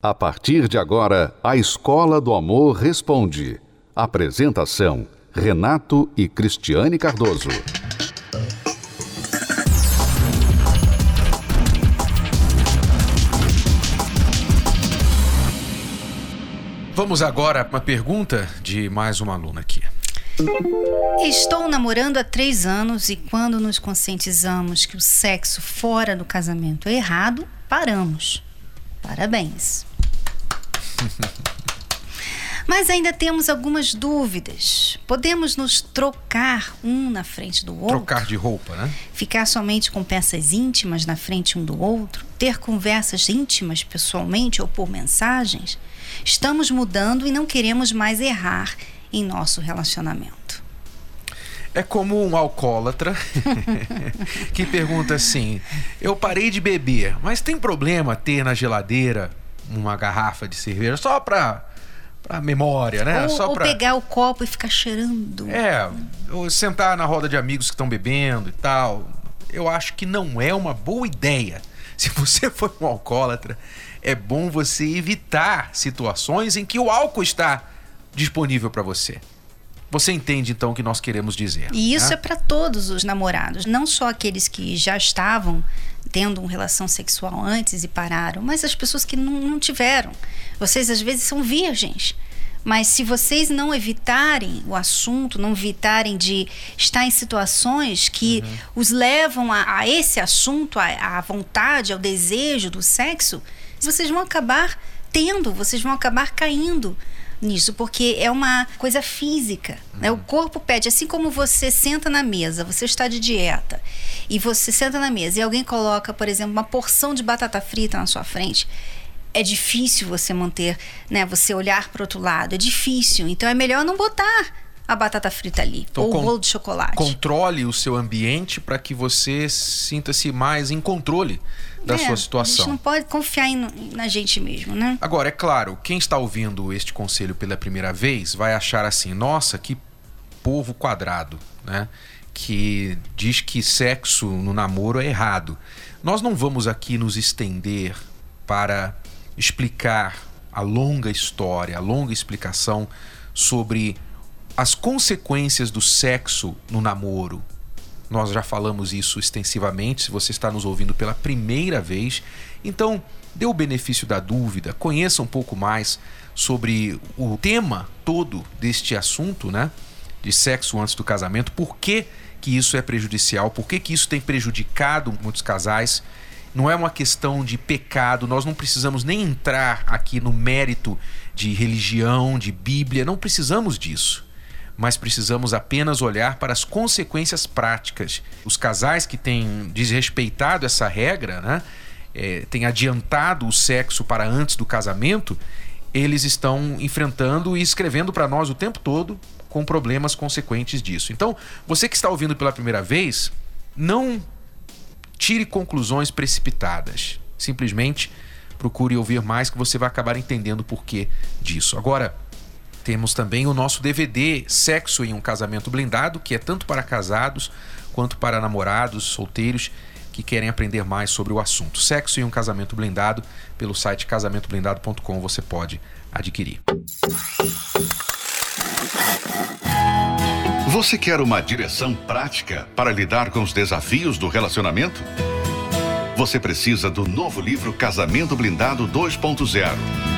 A partir de agora, a Escola do Amor Responde. Apresentação: Renato e Cristiane Cardoso. Vamos agora para uma pergunta de mais uma aluna aqui. Estou namorando há três anos e quando nos conscientizamos que o sexo fora do casamento é errado, paramos. Parabéns. Mas ainda temos algumas dúvidas. Podemos nos trocar um na frente do outro? Trocar de roupa, né? Ficar somente com peças íntimas na frente um do outro? Ter conversas íntimas pessoalmente ou por mensagens? Estamos mudando e não queremos mais errar em nosso relacionamento. É como um alcoólatra que pergunta assim: Eu parei de beber, mas tem problema ter na geladeira uma garrafa de cerveja só pra, pra memória, né? Ou, só ou pra... pegar o copo e ficar cheirando. É, ou sentar na roda de amigos que estão bebendo e tal. Eu acho que não é uma boa ideia. Se você for um alcoólatra, é bom você evitar situações em que o álcool está disponível para você. Você entende então o que nós queremos dizer? E isso né? é para todos os namorados, não só aqueles que já estavam tendo uma relação sexual antes e pararam, mas as pessoas que não, não tiveram. Vocês às vezes são virgens. Mas se vocês não evitarem o assunto, não evitarem de estar em situações que uhum. os levam a, a esse assunto, à vontade, ao desejo do sexo, vocês vão acabar tendo, vocês vão acabar caindo nisso, porque é uma coisa física. Uhum. Né? O corpo pede, assim como você senta na mesa, você está de dieta, e você senta na mesa e alguém coloca, por exemplo, uma porção de batata frita na sua frente. É difícil você manter, né? Você olhar para outro lado, é difícil. Então é melhor não botar a batata frita ali então, ou o bolo de chocolate. Controle o seu ambiente para que você sinta-se mais em controle da é, sua situação. A gente não pode confiar em, na gente mesmo, né? Agora, é claro, quem está ouvindo este conselho pela primeira vez vai achar assim: nossa, que povo quadrado, né? Que diz que sexo no namoro é errado. Nós não vamos aqui nos estender para explicar a longa história, a longa explicação sobre as consequências do sexo no namoro, nós já falamos isso extensivamente, se você está nos ouvindo pela primeira vez. Então, dê o benefício da dúvida, conheça um pouco mais sobre o tema todo deste assunto, né? De sexo antes do casamento, por que, que isso é prejudicial, por que, que isso tem prejudicado muitos casais. Não é uma questão de pecado, nós não precisamos nem entrar aqui no mérito de religião, de Bíblia, não precisamos disso mas precisamos apenas olhar para as consequências práticas. Os casais que têm desrespeitado essa regra, né, é, têm adiantado o sexo para antes do casamento, eles estão enfrentando e escrevendo para nós o tempo todo com problemas consequentes disso. Então, você que está ouvindo pela primeira vez, não tire conclusões precipitadas. Simplesmente procure ouvir mais que você vai acabar entendendo o porquê disso. Agora, temos também o nosso DVD Sexo em um Casamento Blindado, que é tanto para casados quanto para namorados, solteiros que querem aprender mais sobre o assunto. Sexo em um Casamento Blindado, pelo site casamentoblindado.com você pode adquirir. Você quer uma direção prática para lidar com os desafios do relacionamento? Você precisa do novo livro Casamento Blindado 2.0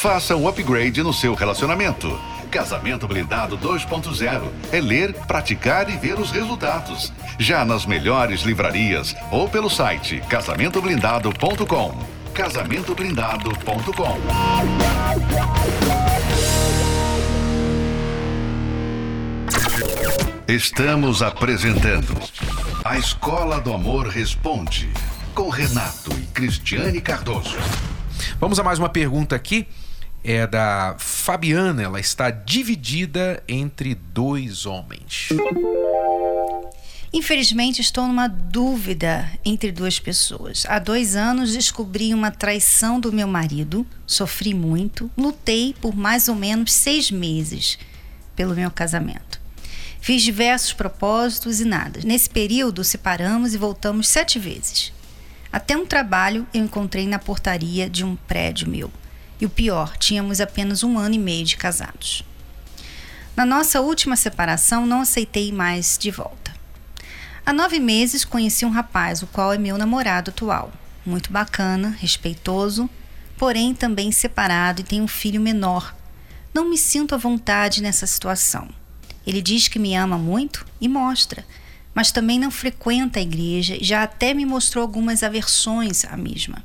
Faça um upgrade no seu relacionamento. Casamento Blindado 2.0 é ler, praticar e ver os resultados. Já nas melhores livrarias ou pelo site casamentoblindado.com. Casamentoblindado.com. Estamos apresentando A Escola do Amor Responde com Renato e Cristiane Cardoso. Vamos a mais uma pergunta aqui é da Fabiana, ela está dividida entre dois homens. Infelizmente, estou numa dúvida entre duas pessoas. Há dois anos descobri uma traição do meu marido, sofri muito, lutei por mais ou menos seis meses pelo meu casamento. Fiz diversos propósitos e nada. Nesse período, separamos e voltamos sete vezes. Até um trabalho eu encontrei na portaria de um prédio meu. E o pior, tínhamos apenas um ano e meio de casados. Na nossa última separação, não aceitei mais de volta. Há nove meses conheci um rapaz, o qual é meu namorado atual. Muito bacana, respeitoso, porém também separado e tem um filho menor. Não me sinto à vontade nessa situação. Ele diz que me ama muito e mostra, mas também não frequenta a igreja e já até me mostrou algumas aversões à mesma.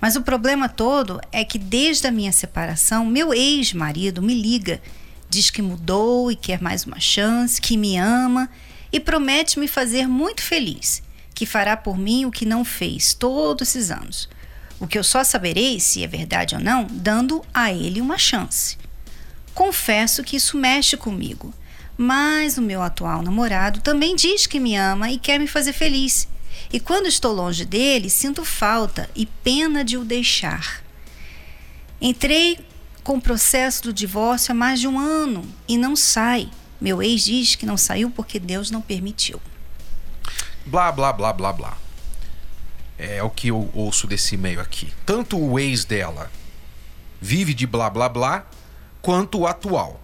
Mas o problema todo é que desde a minha separação, meu ex-marido me liga, diz que mudou e quer mais uma chance, que me ama e promete me fazer muito feliz, que fará por mim o que não fez todos esses anos. O que eu só saberei se é verdade ou não, dando a ele uma chance. Confesso que isso mexe comigo mas o meu atual namorado também diz que me ama e quer me fazer feliz. E quando estou longe dele, sinto falta e pena de o deixar. Entrei com o processo do divórcio há mais de um ano e não sai. Meu ex diz que não saiu porque Deus não permitiu. Blá, blá, blá, blá, blá. É o que eu ouço desse e-mail aqui. Tanto o ex dela vive de blá, blá, blá, quanto o atual.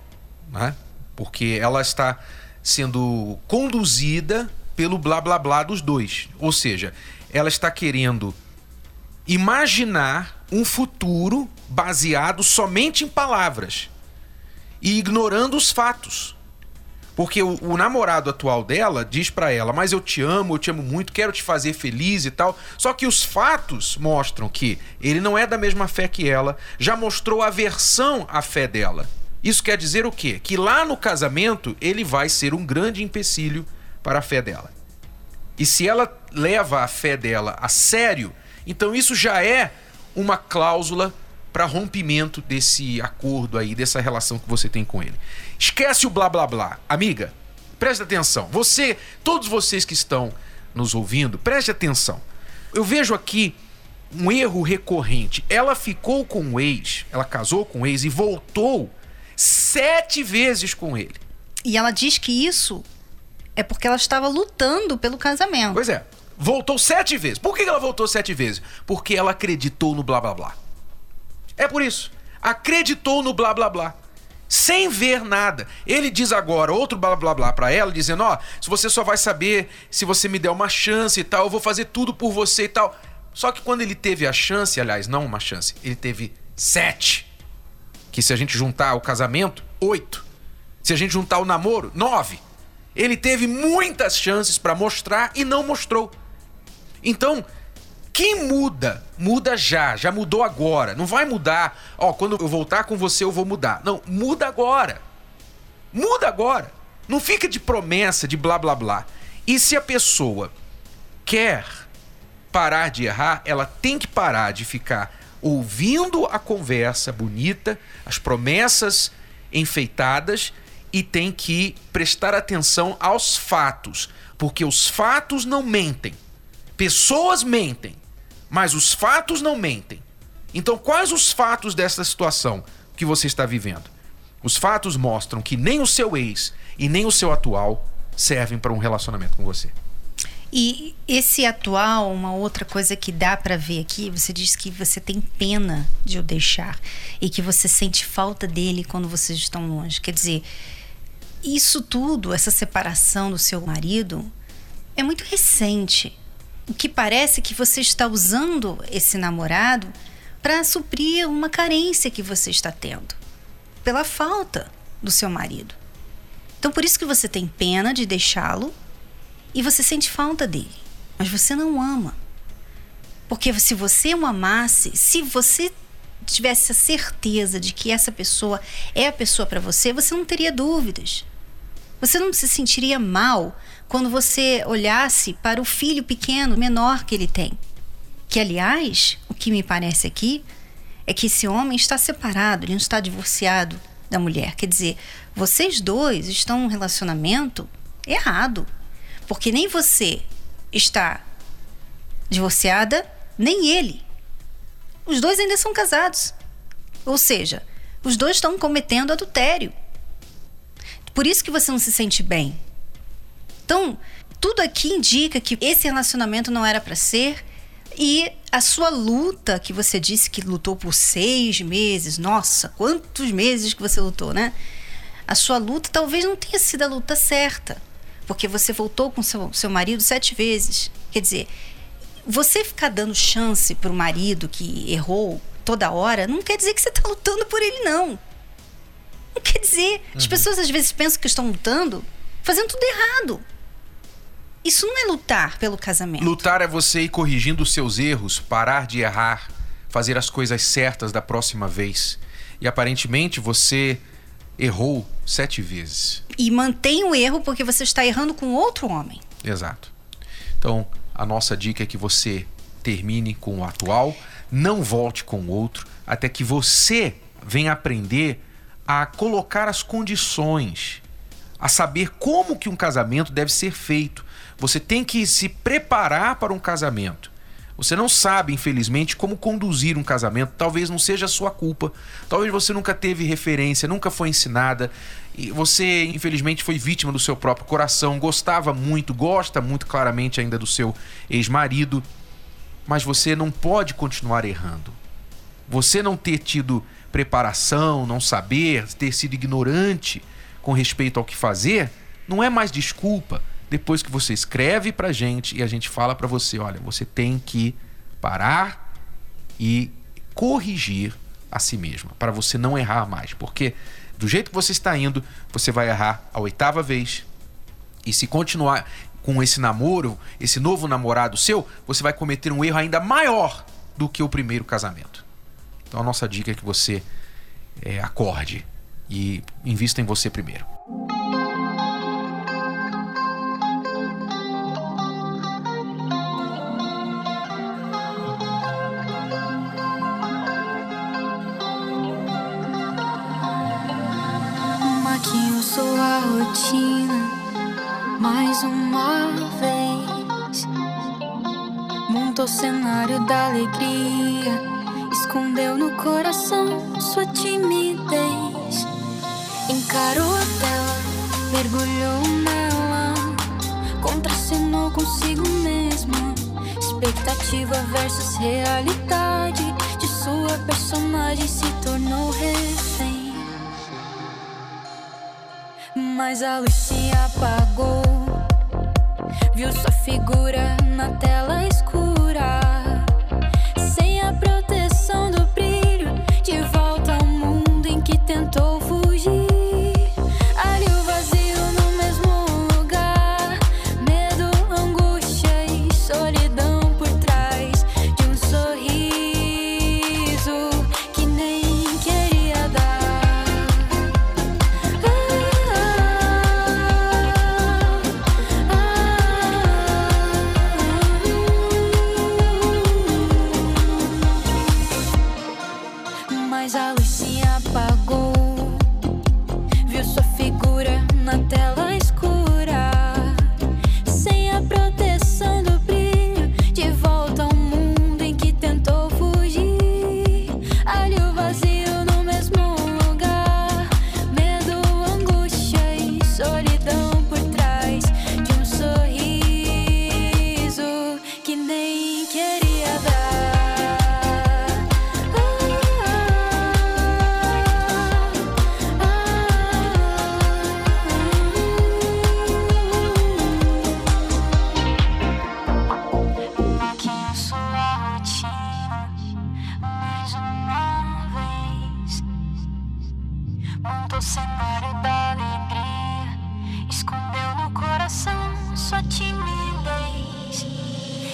Né? porque ela está sendo conduzida pelo blá blá blá dos dois. Ou seja, ela está querendo imaginar um futuro baseado somente em palavras e ignorando os fatos. Porque o, o namorado atual dela diz para ela: Mas eu te amo, eu te amo muito, quero te fazer feliz e tal. Só que os fatos mostram que ele não é da mesma fé que ela, já mostrou aversão à fé dela. Isso quer dizer o quê? Que lá no casamento ele vai ser um grande empecilho para a fé dela. E se ela leva a fé dela a sério, então isso já é uma cláusula para rompimento desse acordo aí, dessa relação que você tem com ele. Esquece o blá blá blá. Amiga, preste atenção. Você, todos vocês que estão nos ouvindo, preste atenção. Eu vejo aqui um erro recorrente. Ela ficou com o ex, ela casou com o ex e voltou sete vezes com ele. E ela diz que isso é porque ela estava lutando pelo casamento. Pois é. Voltou sete vezes. Por que ela voltou sete vezes? Porque ela acreditou no blá blá blá. É por isso. Acreditou no blá blá blá. Sem ver nada. Ele diz agora outro blá blá blá para ela, dizendo: Ó, oh, se você só vai saber se você me der uma chance e tal, eu vou fazer tudo por você e tal. Só que quando ele teve a chance, aliás, não uma chance, ele teve sete que se a gente juntar o casamento, oito. Se a gente juntar o namoro, nove. Ele teve muitas chances para mostrar e não mostrou. Então, quem muda, muda já, já mudou agora. Não vai mudar, ó, quando eu voltar com você eu vou mudar. Não, muda agora. Muda agora. Não fica de promessa, de blá blá blá. E se a pessoa quer parar de errar, ela tem que parar de ficar ouvindo a conversa bonita, as promessas enfeitadas e tem que prestar atenção aos fatos, porque os fatos não mentem. Pessoas mentem, mas os fatos não mentem. Então, quais os fatos dessa situação que você está vivendo? Os fatos mostram que nem o seu ex e nem o seu atual servem para um relacionamento com você. E esse atual, uma outra coisa que dá para ver aqui, você diz que você tem pena de o deixar e que você sente falta dele quando vocês estão longe. Quer dizer, isso tudo, essa separação do seu marido, é muito recente. O que parece que você está usando esse namorado para suprir uma carência que você está tendo pela falta do seu marido. Então, por isso que você tem pena de deixá-lo e você sente falta dele, mas você não ama. Porque se você o amasse, se você tivesse a certeza de que essa pessoa é a pessoa para você, você não teria dúvidas. Você não se sentiria mal quando você olhasse para o filho pequeno, menor que ele tem. Que, aliás, o que me parece aqui é que esse homem está separado, ele não está divorciado da mulher. Quer dizer, vocês dois estão num relacionamento errado. Porque nem você está divorciada, nem ele. Os dois ainda são casados. Ou seja, os dois estão cometendo adultério. Por isso que você não se sente bem. Então, tudo aqui indica que esse relacionamento não era para ser e a sua luta, que você disse que lutou por seis meses, nossa, quantos meses que você lutou, né? A sua luta talvez não tenha sido a luta certa, porque você voltou com seu, seu marido sete vezes. Quer dizer, você ficar dando chance para o marido que errou toda hora, não quer dizer que você está lutando por ele, não. Quer dizer. Uhum. As pessoas às vezes pensam que estão lutando fazendo tudo errado. Isso não é lutar pelo casamento. Lutar é você ir corrigindo os seus erros, parar de errar, fazer as coisas certas da próxima vez. E aparentemente você errou sete vezes. E mantém o erro porque você está errando com outro homem. Exato. Então, a nossa dica é que você termine com o atual, não volte com o outro, até que você venha aprender a colocar as condições, a saber como que um casamento deve ser feito. Você tem que se preparar para um casamento. Você não sabe, infelizmente, como conduzir um casamento. Talvez não seja a sua culpa. Talvez você nunca teve referência, nunca foi ensinada. E você, infelizmente, foi vítima do seu próprio coração. Gostava muito, gosta muito claramente ainda do seu ex-marido. Mas você não pode continuar errando. Você não ter tido preparação, não saber, ter sido ignorante com respeito ao que fazer, não é mais desculpa depois que você escreve pra gente e a gente fala para você, olha, você tem que parar e corrigir a si mesma, para você não errar mais, porque do jeito que você está indo, você vai errar a oitava vez. E se continuar com esse namoro, esse novo namorado seu, você vai cometer um erro ainda maior do que o primeiro casamento. Então a nossa dica é que você é, acorde e invista em você primeiro. rotina mais uma vez. Montou o cenário da alegria, escondeu no coração sua timidez. Encarou a tela, mergulhou nela, contracenou consigo mesma. Expectativa versus realidade de sua personagem se tornou refém. mas a luz se apagou. Viu sua figura na tela escura,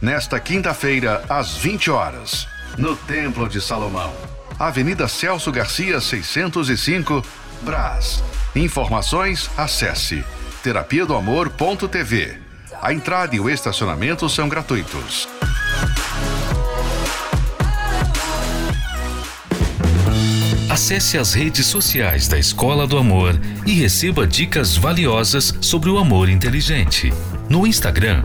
Nesta quinta-feira, às 20 horas, no Templo de Salomão. Avenida Celso Garcia, 605, Brás. Informações, acesse terapia do amor.tv. A entrada e o estacionamento são gratuitos. Acesse as redes sociais da Escola do Amor e receba dicas valiosas sobre o amor inteligente. No Instagram,